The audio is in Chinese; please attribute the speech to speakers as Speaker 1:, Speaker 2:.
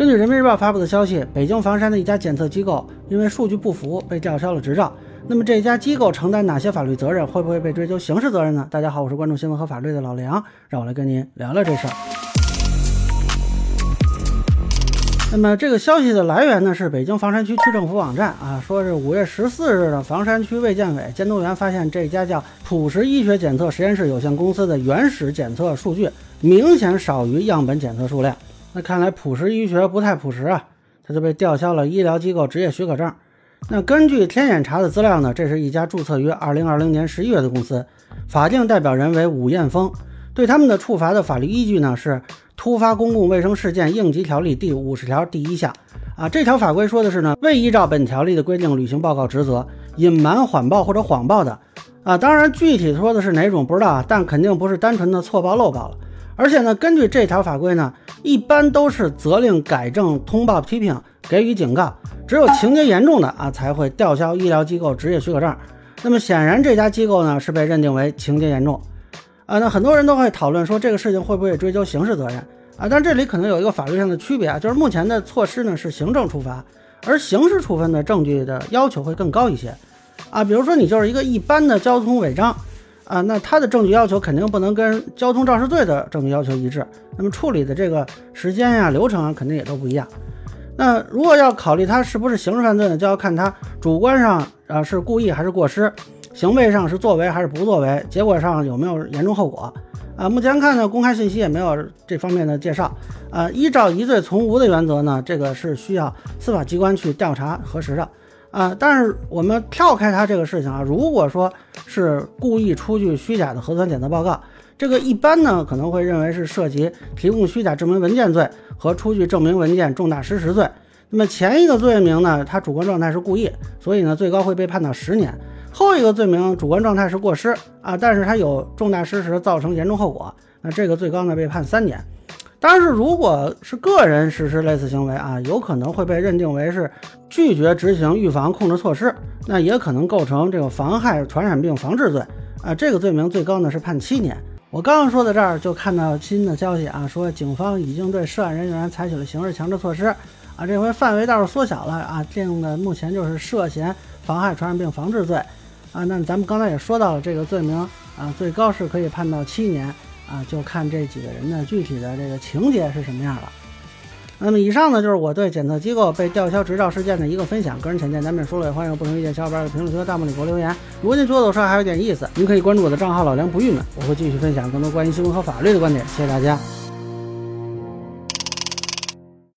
Speaker 1: 根据人民日报发布的消息，北京房山的一家检测机构因为数据不符被吊销了执照。那么这家机构承担哪些法律责任？会不会被追究刑事责任呢？大家好，我是关注新闻和法律的老梁，让我来跟您聊聊这事儿。那么这个消息的来源呢是北京房山区区政府网站啊，说是五月十四日的房山区卫健委监督员发现这家叫普实医学检测实验室有限公司的原始检测数据明显少于样本检测数量。那看来朴实医学不太朴实啊，他就被吊销了医疗机构执业许可证。那根据天眼查的资料呢，这是一家注册于二零二零年十一月的公司，法定代表人为武彦峰。对他们的处罚的法律依据呢是《突发公共卫生事件应急条例》第五十条第一项啊。这条法规说的是呢，未依照本条例的规定履行报告职责，隐瞒、缓报或者谎报的啊。当然，具体说的是哪种不知道啊，但肯定不是单纯的错报漏报了。而且呢，根据这条法规呢，一般都是责令改正、通报批评、给予警告，只有情节严重的啊，才会吊销医疗机构执业许可证。那么显然这家机构呢是被认定为情节严重啊。那很多人都会讨论说这个事情会不会追究刑事责任啊？但这里可能有一个法律上的区别啊，就是目前的措施呢是行政处罚，而刑事处分的证据的要求会更高一些啊。比如说你就是一个一般的交通违章。啊，那他的证据要求肯定不能跟交通肇事罪的证据要求一致，那么处理的这个时间呀、流程啊，肯定也都不一样。那如果要考虑他是不是刑事犯罪呢，就要看他主观上啊是故意还是过失，行为上是作为还是不作为，结果上有没有严重后果啊？目前看呢，公开信息也没有这方面的介绍啊。依照疑罪从无的原则呢，这个是需要司法机关去调查核实的。啊，但是我们跳开他这个事情啊，如果说是故意出具虚假的核酸检测报告，这个一般呢可能会认为是涉及提供虚假证明文件罪和出具证明文件重大失实罪。那么前一个罪名呢，他主观状态是故意，所以呢最高会被判到十年；后一个罪名主观状态是过失啊，但是他有重大失实造成严重后果，那这个最高呢被判三年。但是，如果是个人实施类似行为啊，有可能会被认定为是拒绝执行预防控制措施，那也可能构成这个妨害传染病防治罪啊。这个罪名最高呢是判七年。我刚刚说到这儿，就看到新的消息啊，说警方已经对涉案人员采取了刑事强制措施啊，这回范围倒是缩小了啊，定的目前就是涉嫌妨害传染病防治罪啊。那咱们刚才也说到了这个罪名啊，最高是可以判到七年。啊，就看这几个人的具体的这个情节是什么样了。那么以上呢，就是我对检测机构被吊销执照事件的一个分享。个人浅见难免说了，也欢迎不同意见小伙伴在评论区和弹幕里给我留言。如果您觉得我说还有点意思，您可以关注我的账号老梁不郁闷，我会继续分享更多关于新闻和法律的观点。谢谢大家。